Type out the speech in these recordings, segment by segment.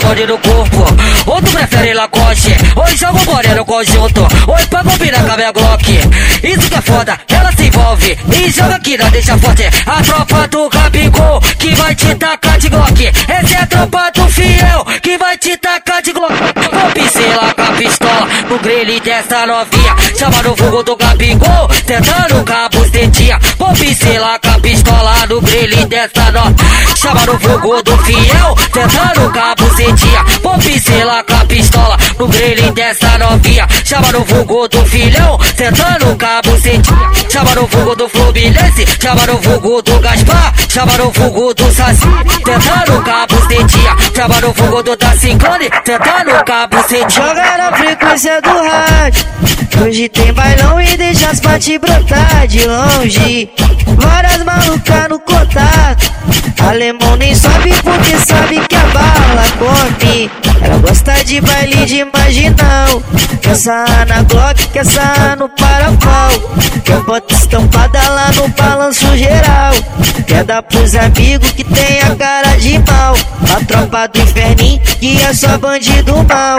bonde no corpo. Ou tu prefere Lacoste, ou joga o boné no conjunto. Ou combinar com a minha Glock. Isso que é foda, ela se envolve e joga aqui na deixa forte. A tropa do Gabigol que vai te tacar de Glock. Essa é a tropa do fiel que vai te tacar de Glock. Vou pincelar com a pistola no grelho dessa novinha. Chama no fogo do Gabigol, tentando com grelho dessa novinha. Chama no fogo do fiel, tentando com a bucetinha. Vou pincelar com a pistola no grelho dessa novinha. Chama no fogo do filhão, tentando com a bucetinha. Chama no fogo do Fluminense, chama no fogo do Gaspar, chama no fogo do Saci, tentando com a bucetinha. Chama no fogo do da Ciclone, tentando com a bucetinha. Joga na frequência do rádio. Hoje tem bailão e deixa as partes brotar de longe. Várias malucas no contato. Alemão nem sobe porque sabe que a bala come. Ela gosta de baile de marginal. Quer essa na Glock, quer essa no parafal. Quer bota estampada lá no balanço geral. Quer dar pros amigos que tem a cara de mal. A tropa do inferninho que é só bandido mal.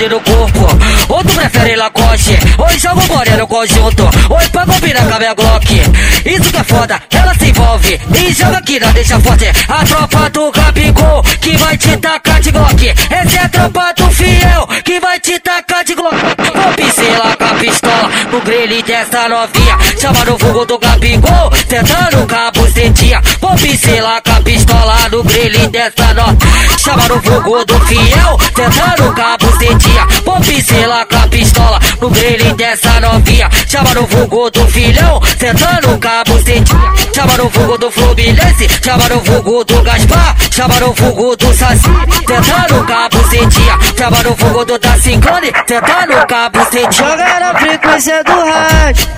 bonde no corpo. Ou tu prefere Lacoste, ou joga o boné no conjunto. Ou pra combinar com a minha Glock. Isso que é foda, ela se envolve e joga aqui na deixa forte. A tropa do Gabigol que vai te tacar de Glock. Essa é a tropa do fiel que vai te tacar de Glock. Vou pincelar com a pistola no grelho dessa novinha. Chama no fogo do Gabigol, tentando com a bucetinha. Vou pincelar com a pistola no grelho dessa novinha. Chama no fogo do fiel, tentando com a bucetinha. Vou pincelar com a pistola no grelho dessa novinha. Chama no fogo do filhão, tentando com a bucetinha. Chama no fogo do Fluminense, chama no fogo do Gaspar, chama no fogo do Saci, tentando com a bucetinha. Chama no fogo do da Ciclone, tentando com a bucetinha. Joga na frequência do rádio.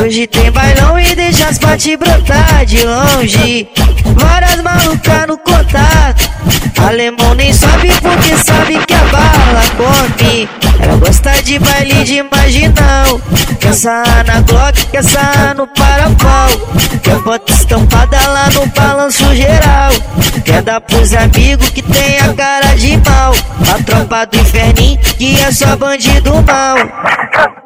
Hoje tem bailão e deixa as partes brotar de longe. Várias malucas no contato. Alemão nem sobe porque sabe que a bala come. Ela gosta de baile de marginal. Quer essa na Glock, quer essa no parafal. Quer bota estampada lá no balanço geral. Quer dar pros amigos que tem a cara de mal. A tropa do inferninho que é só bandido mal.